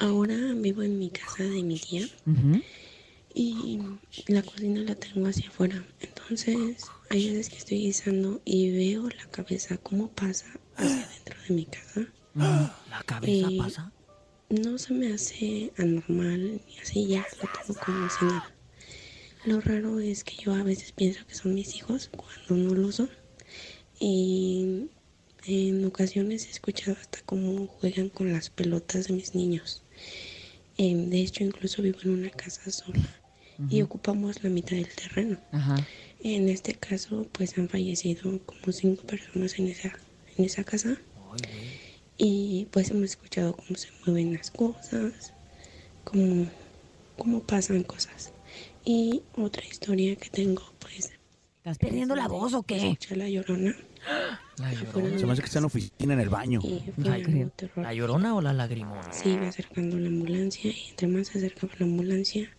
Ahora vivo en mi casa de mi tía y la cocina la tengo hacia afuera. Entonces, hay veces que estoy guisando y veo la cabeza cómo pasa hacia dentro de mi casa. ¿La cabeza Eh, pasa? No se me hace anormal ni así, ya lo tengo como si nada. Lo raro es que yo a veces pienso que son mis hijos cuando no lo son. Y en ocasiones he escuchado hasta cómo juegan con las pelotas de mis niños. Em, de hecho, incluso vivo en una casa sola y ocupamos la mitad del terreno. En este caso, pues han fallecido como cinco personas en esa, en esa casa. Y pues hemos escuchado cómo se mueven las cosas, cómo, cómo pasan cosas. Y otra historia que tengo, pues... ¿Estás perdiendo la voz o qué? Escuché la llorona. Se me hace que está en la oficina en el baño. terror. ¿La llorona o la lagrimona? Se iba acercando la ambulancia y entre más se acercaba la ambulancia,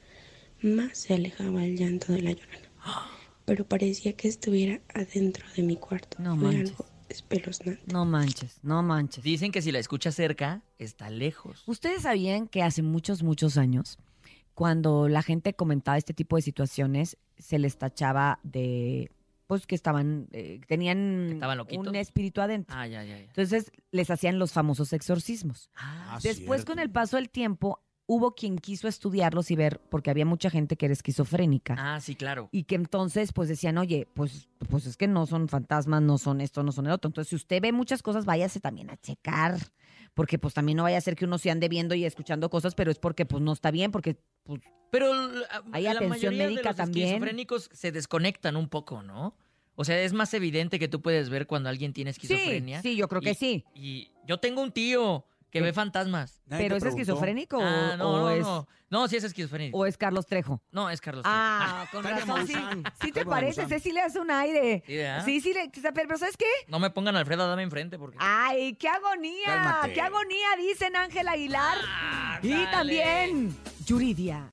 más se alejaba el llanto de la llorona. Pero parecía que estuviera adentro de mi cuarto. No Fue manches. algo espeluznante. No manches, no manches. Dicen que si la escuchas cerca, está lejos. Ustedes sabían que hace muchos, muchos años, cuando la gente comentaba este tipo de situaciones, se les tachaba de, pues que estaban, eh, tenían estaban un espíritu adentro. Ah, ya, ya, ya. Entonces les hacían los famosos exorcismos. Ah, Después, cierto. con el paso del tiempo, hubo quien quiso estudiarlos y ver, porque había mucha gente que era esquizofrénica. Ah, sí, claro. Y que entonces, pues decían, oye, pues, pues es que no son fantasmas, no son esto, no son el otro. Entonces, si usted ve muchas cosas, váyase también a checar. Porque pues también no vaya a ser que uno se ande viendo y escuchando cosas, pero es porque pues no está bien, porque pues, Pero hay la atención mayoría médica de los también. esquizofrénicos se desconectan un poco, ¿no? O sea, es más evidente que tú puedes ver cuando alguien tiene esquizofrenia. sí, yo creo que Y- sí. Y yo tengo un tío que ve fantasmas. ¿Pero es esquizofrénico o- Ah, no, o no, es- no. No, sí es esquizofrénico. ¿O es Carlos Trejo? No, es Carlos Ah, Trejo. con razón, sí. Sí te parece, Maussan. sí le hace un aire. Sí, ¿verdad? Sí, sí, le, pero ¿sabes qué? No me pongan a Alfredo Adame enfrente porque... ¡Ay, qué agonía! Cálmate. ¡Qué agonía! Dicen Ángel Aguilar. y dale. también Yuridia.